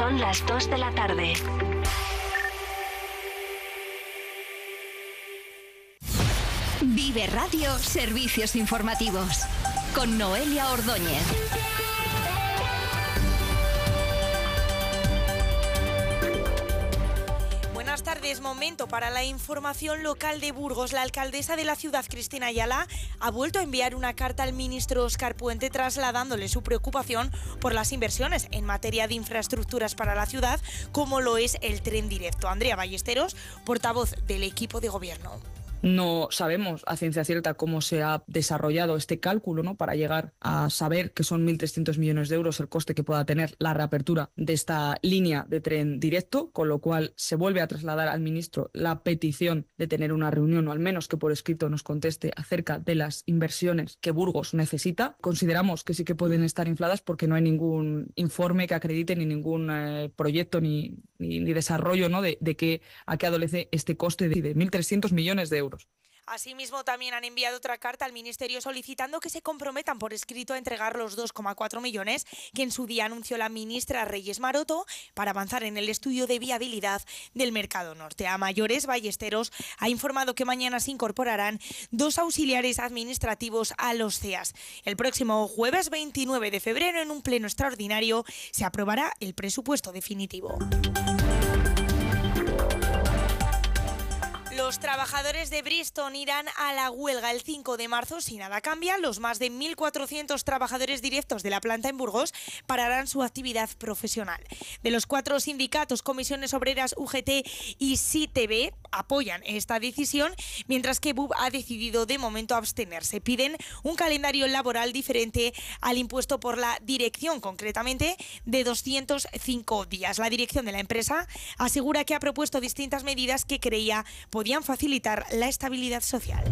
Son las 2 de la tarde. Vive Radio Servicios Informativos con Noelia Ordóñez. Para la información local de Burgos. La alcaldesa de la ciudad, Cristina Ayala, ha vuelto a enviar una carta al ministro Oscar Puente trasladándole su preocupación por las inversiones en materia de infraestructuras para la ciudad, como lo es el tren directo. Andrea Ballesteros, portavoz del equipo de gobierno. No sabemos a ciencia cierta cómo se ha desarrollado este cálculo ¿no? para llegar a saber que son 1.300 millones de euros el coste que pueda tener la reapertura de esta línea de tren directo, con lo cual se vuelve a trasladar al ministro la petición de tener una reunión o al menos que por escrito nos conteste acerca de las inversiones que Burgos necesita. Consideramos que sí que pueden estar infladas porque no hay ningún informe que acredite ni ningún eh, proyecto ni, ni, desarrollo ¿no? de, que, a qué adolece este coste de, de 1.300 millones de euros. Asimismo, también han enviado otra carta al Ministerio solicitando que se comprometan por escrito a entregar los 2,4 millones que en su día anunció la ministra Reyes Maroto para avanzar en el estudio de viabilidad del mercado norte. A mayores, Ballesteros ha informado que mañana se incorporarán dos auxiliares administrativos a los CEAS. El próximo jueves 29 de febrero, en un pleno extraordinario, se aprobará el presupuesto definitivo. Los trabajadores de Bristol irán a la huelga el 5 de marzo si nada cambia. Los más de 1.400 trabajadores directos de la planta en Burgos pararán su actividad profesional. De los cuatro sindicatos, comisiones obreras UGT y CITB apoyan esta decisión, mientras que BUB ha decidido de momento abstenerse. Piden un calendario laboral diferente al impuesto por la dirección, concretamente de 205 días. La dirección de la empresa asegura que ha propuesto distintas medidas que creía podían facilitar la estabilidad social.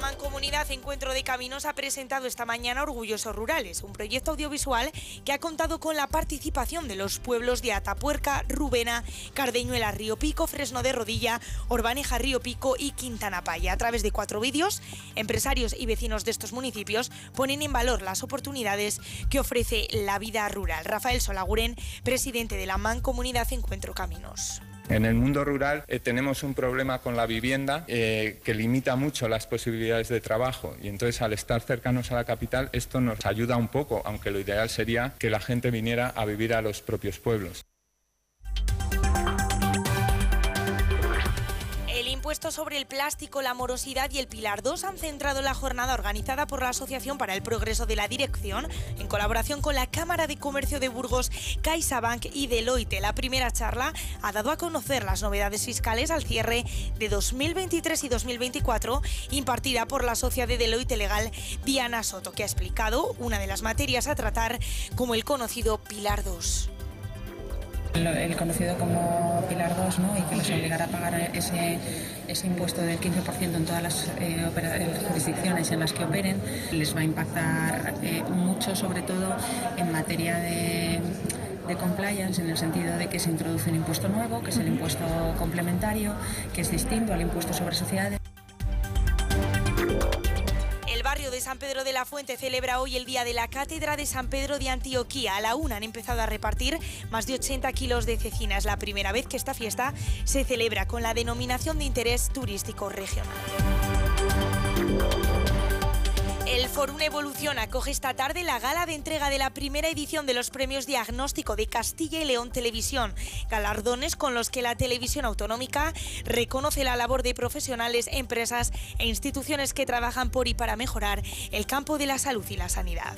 Mancomunidad Encuentro de Caminos ha presentado esta mañana Orgullosos Rurales, un proyecto audiovisual que ha contado con la participación de los pueblos de Atapuerca, Rubena, Cardeñuela, Río Pico, Fresno de Rodilla, Orbaneja, Río Pico y Quintana Paya. A través de cuatro vídeos, empresarios y vecinos de estos municipios ponen en valor las oportunidades que ofrece la vida rural. Rafael Solaguren, presidente de la Mancomunidad Encuentro Caminos. En el mundo rural eh, tenemos un problema con la vivienda eh, que limita mucho las posibilidades de trabajo y entonces al estar cercanos a la capital esto nos ayuda un poco, aunque lo ideal sería que la gente viniera a vivir a los propios pueblos. Impuesto sobre el plástico, la morosidad y el Pilar 2 han centrado la jornada organizada por la Asociación para el Progreso de la Dirección en colaboración con la Cámara de Comercio de Burgos, CaixaBank y Deloitte. La primera charla ha dado a conocer las novedades fiscales al cierre de 2023 y 2024 impartida por la socia de Deloitte Legal, Diana Soto, que ha explicado una de las materias a tratar como el conocido Pilar 2 el conocido como Pilar 2 ¿no? y que les obligará a pagar ese, ese impuesto del 15% en todas las eh, jurisdicciones en las que operen, les va a impactar eh, mucho, sobre todo en materia de compliance en el sentido de que se introduce un impuesto nuevo, que es el impuesto complementario, que es distinto al impuesto sobre sociedades. Barrio de San Pedro de la Fuente celebra hoy el día de la Cátedra de San Pedro de Antioquía. A la una han empezado a repartir más de 80 kilos de cecina. Es la primera vez que esta fiesta se celebra con la denominación de interés turístico regional. Forum Evolución acoge esta tarde la gala de entrega de la primera edición de los premios Diagnóstico de Castilla y León Televisión, galardones con los que la televisión autonómica reconoce la labor de profesionales, empresas e instituciones que trabajan por y para mejorar el campo de la salud y la sanidad.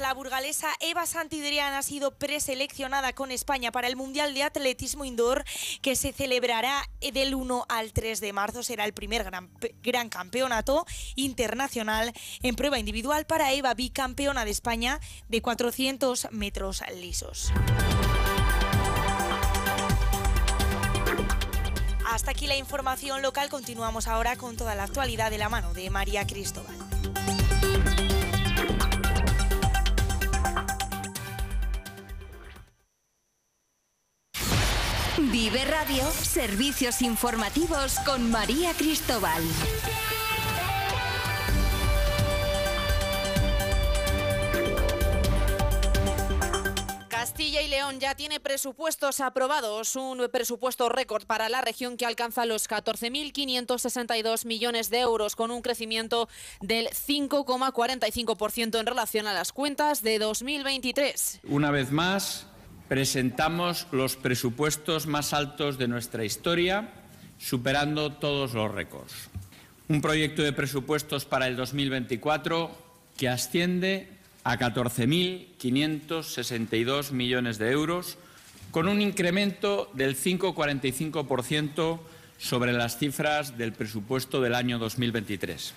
La burgalesa Eva Santidrián ha sido preseleccionada con España para el Mundial de Atletismo Indoor que se celebrará del 1 al 3 de marzo. Será el primer gran, gran campeonato internacional en prueba individual para Eva, bicampeona de España de 400 metros lisos. Hasta aquí la información local. Continuamos ahora con toda la actualidad de la mano de María Cristóbal. Vive Radio, servicios informativos con María Cristóbal. Castilla y León ya tiene presupuestos aprobados, un presupuesto récord para la región que alcanza los 14.562 millones de euros, con un crecimiento del 5,45% en relación a las cuentas de 2023. Una vez más, presentamos los presupuestos más altos de nuestra historia, superando todos los récords. Un proyecto de presupuestos para el 2024 que asciende a 14.562 millones de euros, con un incremento del 5,45% sobre las cifras del presupuesto del año 2023.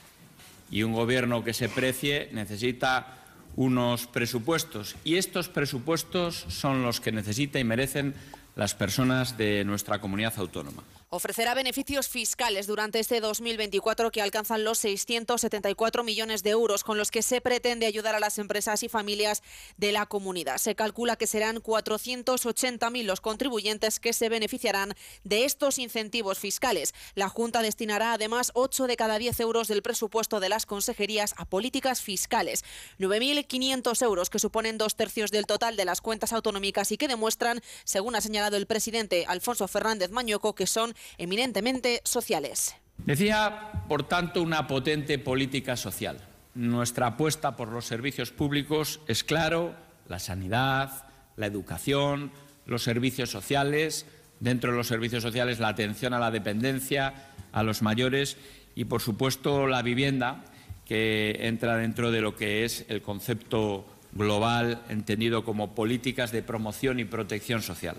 Y un Gobierno que se precie necesita unos presupuestos. Y estos presupuestos son los que necesita y merecen las personas de nuestra comunidad autónoma ofrecerá beneficios fiscales durante este 2024 que alcanzan los 674 millones de euros, con los que se pretende ayudar a las empresas y familias de la comunidad. Se calcula que serán 480.000 los contribuyentes que se beneficiarán de estos incentivos fiscales. La Junta destinará además 8 de cada 10 euros del presupuesto de las consejerías a políticas fiscales. 9.500 euros que suponen dos tercios del total de las cuentas autonómicas y que demuestran, según ha señalado el presidente Alfonso Fernández Mañoco, que son eminentemente sociales. Decía, por tanto, una potente política social. Nuestra apuesta por los servicios públicos es claro, la sanidad, la educación, los servicios sociales, dentro de los servicios sociales la atención a la dependencia, a los mayores y, por supuesto, la vivienda, que entra dentro de lo que es el concepto global entendido como políticas de promoción y protección social.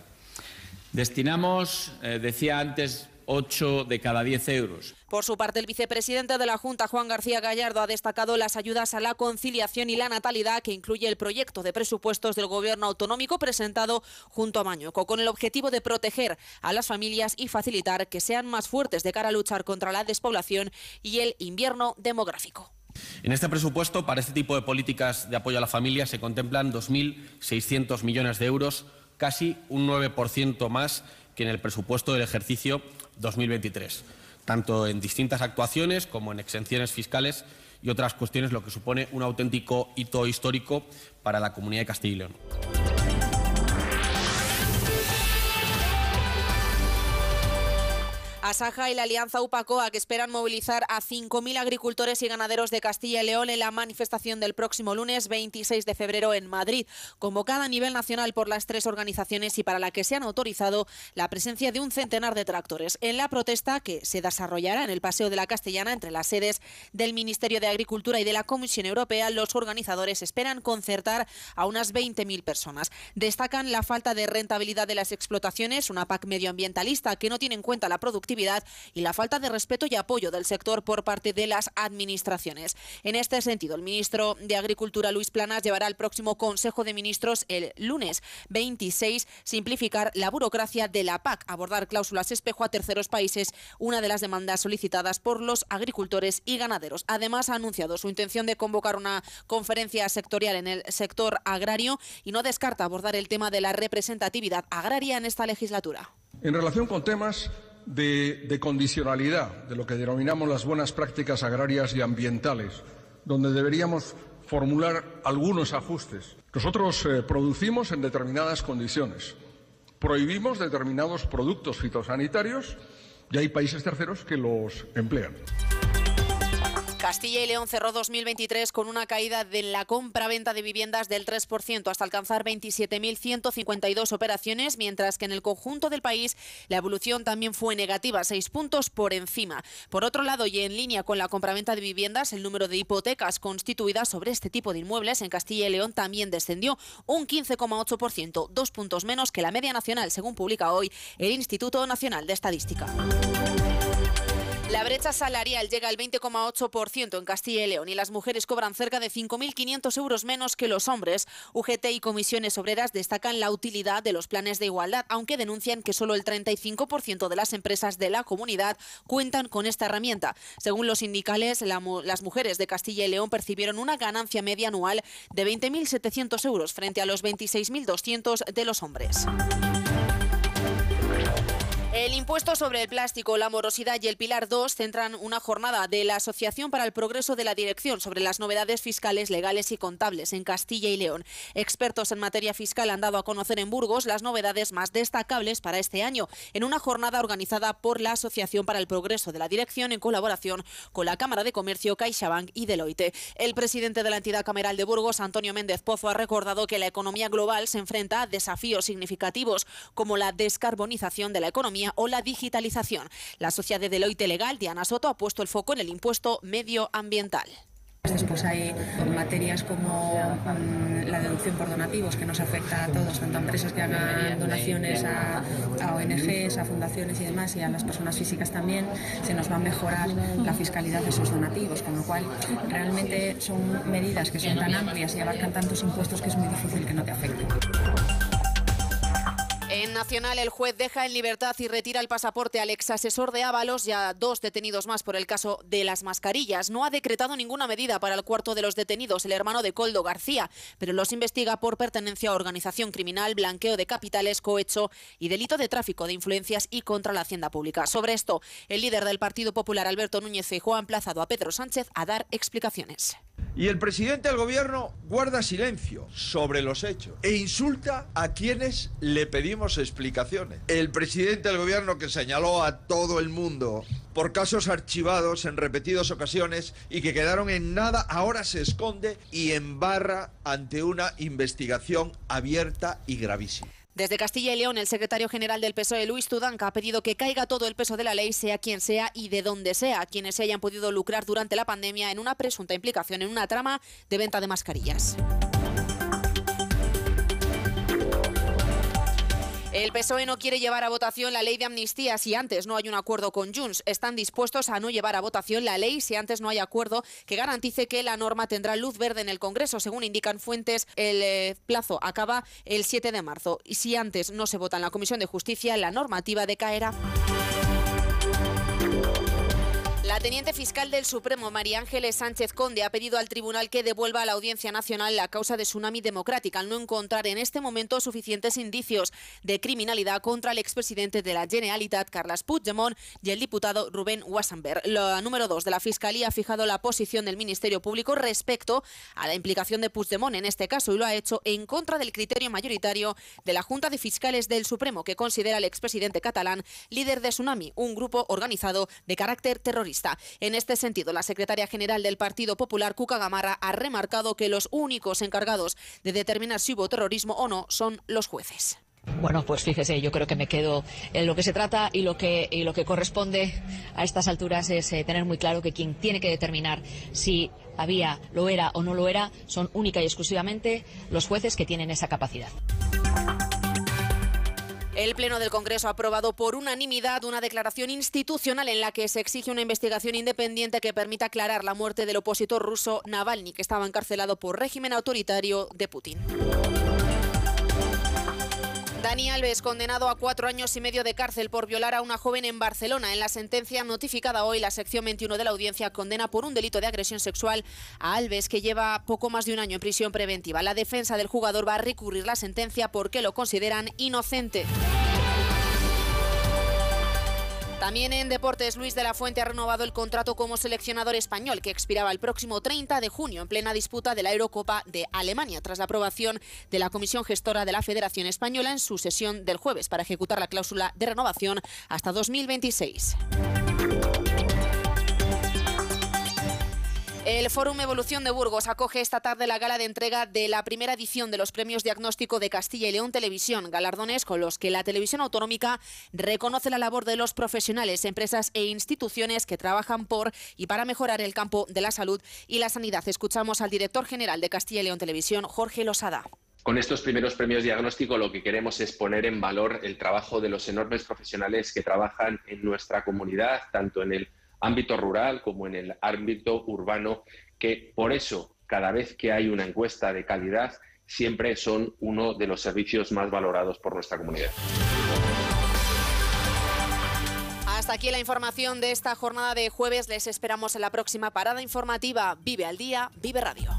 Destinamos, eh, decía antes, 8 de cada 10 euros. Por su parte, el vicepresidente de la Junta, Juan García Gallardo, ha destacado las ayudas a la conciliación y la natalidad que incluye el proyecto de presupuestos del Gobierno autonómico presentado junto a Mañuco, con el objetivo de proteger a las familias y facilitar que sean más fuertes de cara a luchar contra la despoblación y el invierno demográfico. En este presupuesto, para este tipo de políticas de apoyo a la familia, se contemplan 2.600 millones de euros casi un 9% más que en el presupuesto del ejercicio 2023, tanto en distintas actuaciones como en exenciones fiscales y otras cuestiones, lo que supone un auténtico hito histórico para la comunidad de Castilla y León. Asaja y la Alianza UPACOA que esperan movilizar a 5.000 agricultores y ganaderos de Castilla y León en la manifestación del próximo lunes 26 de febrero en Madrid, convocada a nivel nacional por las tres organizaciones y para la que se han autorizado la presencia de un centenar de tractores. En la protesta que se desarrollará en el Paseo de la Castellana entre las sedes del Ministerio de Agricultura y de la Comisión Europea, los organizadores esperan concertar a unas 20.000 personas. Destacan la falta de rentabilidad de las explotaciones, una PAC medioambientalista que no tiene en cuenta la productividad y la falta de respeto y apoyo del sector por parte de las administraciones. En este sentido, el ministro de Agricultura, Luis Planas, llevará al próximo Consejo de Ministros el lunes 26 simplificar la burocracia de la PAC, abordar cláusulas espejo a terceros países, una de las demandas solicitadas por los agricultores y ganaderos. Además, ha anunciado su intención de convocar una conferencia sectorial en el sector agrario y no descarta abordar el tema de la representatividad agraria en esta legislatura. En relación con temas de, condicionalidad, de lo que denominamos las buenas prácticas agrarias y ambientales, donde deberíamos formular algunos ajustes. Nosotros eh, producimos en determinadas condiciones, prohibimos determinados productos fitosanitarios y hay países terceros que los emplean. Castilla y León cerró 2023 con una caída de la compra-venta de viviendas del 3% hasta alcanzar 27.152 operaciones, mientras que en el conjunto del país la evolución también fue negativa, 6 puntos por encima. Por otro lado, y en línea con la compra-venta de viviendas, el número de hipotecas constituidas sobre este tipo de inmuebles en Castilla y León también descendió un 15,8%, dos puntos menos que la media nacional, según publica hoy el Instituto Nacional de Estadística. La brecha salarial llega al 20,8% en Castilla y León y las mujeres cobran cerca de 5.500 euros menos que los hombres. UGT y comisiones obreras destacan la utilidad de los planes de igualdad, aunque denuncian que solo el 35% de las empresas de la comunidad cuentan con esta herramienta. Según los sindicales, las mujeres de Castilla y León percibieron una ganancia media anual de 20.700 euros frente a los 26.200 de los hombres. Impuesto sobre el plástico, la morosidad y el pilar 2 centran una jornada de la Asociación para el Progreso de la Dirección sobre las novedades fiscales, legales y contables en Castilla y León. Expertos en materia fiscal han dado a conocer en Burgos las novedades más destacables para este año, en una jornada organizada por la Asociación para el Progreso de la Dirección en colaboración con la Cámara de Comercio, CaixaBank y Deloitte. El presidente de la entidad cameral de Burgos, Antonio Méndez Pozo, ha recordado que la economía global se enfrenta a desafíos significativos como la descarbonización de la economía o la digitalización. La sociedad de Deloitte Legal, Diana Soto, ha puesto el foco en el impuesto medioambiental. Después hay materias como mm, la deducción por donativos que nos afecta a todos, tanto a empresas que hagan donaciones a, a, ONGs, a fundaciones y demás, y a las personas físicas también, se nos va a mejorar la fiscalidad de esos donativos, con lo cual realmente son medidas que son tan amplias y abarcan tantos impuestos que es muy difícil que no te afecten. En Nacional, el juez deja en libertad y retira el pasaporte al ex asesor de Ábalos y a dos detenidos más por el caso de las mascarillas. No ha decretado ninguna medida para el cuarto de los detenidos, el hermano de Coldo García, pero los investiga por pertenencia a organización criminal, blanqueo de capitales, cohecho y delito de tráfico de influencias y contra la hacienda pública. Sobre esto, el líder del Partido Popular, Alberto Núñez Feijóo, ha emplazado a Pedro Sánchez a dar explicaciones. Y el presidente del gobierno guarda silencio sobre los hechos e insulta a quienes le pedimos explicaciones. El presidente del gobierno que señaló a todo el mundo por casos archivados en repetidas ocasiones y que quedaron en nada, ahora se esconde y embarra ante una investigación abierta y gravísima. Desde Castilla y León, el secretario general del PSOE, Luis Tudanca, ha pedido que caiga todo el peso de la ley, sea quien sea y de donde sea, quienes se hayan podido lucrar durante la pandemia en una presunta implicación en una trama de venta de mascarillas. El PSOE no quiere llevar a votación la ley de amnistía si antes no hay un acuerdo con Junts. Están dispuestos a no llevar a votación la ley si antes no hay acuerdo que garantice que la norma tendrá luz verde en el Congreso. Según indican fuentes, el eh, plazo acaba el 7 de marzo. Y si antes no se vota en la Comisión de Justicia, la normativa decaerá. Teniente fiscal del Supremo, María Ángeles Sánchez Conde, ha pedido al tribunal que devuelva a la Audiencia Nacional la causa de Tsunami Democrática al no encontrar en este momento suficientes indicios de criminalidad contra el expresidente de la Generalitat, Carles Puigdemont, y el diputado Rubén Wassenberg. La número dos de la Fiscalía ha fijado la posición del Ministerio Público respecto a la implicación de Puigdemont en este caso y lo ha hecho en contra del criterio mayoritario de la Junta de Fiscales del Supremo, que considera al expresidente catalán líder de Tsunami, un grupo organizado de carácter terrorista. En este sentido, la secretaria general del Partido Popular, Cuca Gamarra, ha remarcado que los únicos encargados de determinar si hubo terrorismo o no son los jueces. Bueno, pues fíjese, yo creo que me quedo en lo que se trata y lo que, y lo que corresponde a estas alturas es eh, tener muy claro que quien tiene que determinar si había, lo era o no lo era, son única y exclusivamente los jueces que tienen esa capacidad. El Pleno del Congreso ha aprobado por unanimidad una declaración institucional en la que se exige una investigación independiente que permita aclarar la muerte del opositor ruso Navalny, que estaba encarcelado por régimen autoritario de Putin. Dani Alves, condenado a cuatro años y medio de cárcel por violar a una joven en Barcelona. En la sentencia notificada hoy, la sección 21 de la audiencia condena por un delito de agresión sexual a Alves, que lleva poco más de un año en prisión preventiva. La defensa del jugador va a recurrir la sentencia porque lo consideran inocente. También en deportes, Luis de la Fuente ha renovado el contrato como seleccionador español, que expiraba el próximo 30 de junio en plena disputa de la Eurocopa de Alemania, tras la aprobación de la Comisión Gestora de la Federación Española en su sesión del jueves para ejecutar la cláusula de renovación hasta 2026. El Fórum Evolución de Burgos acoge esta tarde la gala de entrega de la primera edición de los premios diagnóstico de Castilla y León Televisión, galardones con los que la televisión autonómica reconoce la labor de los profesionales, empresas e instituciones que trabajan por y para mejorar el campo de la salud y la sanidad. Escuchamos al director general de Castilla y León Televisión, Jorge Losada. Con estos primeros premios diagnóstico lo que queremos es poner en valor el trabajo de los enormes profesionales que trabajan en nuestra comunidad, tanto en el ámbito rural como en el ámbito urbano, que por eso cada vez que hay una encuesta de calidad siempre son uno de los servicios más valorados por nuestra comunidad. Hasta aquí la información de esta jornada de jueves. Les esperamos en la próxima parada informativa. Vive al día, vive radio.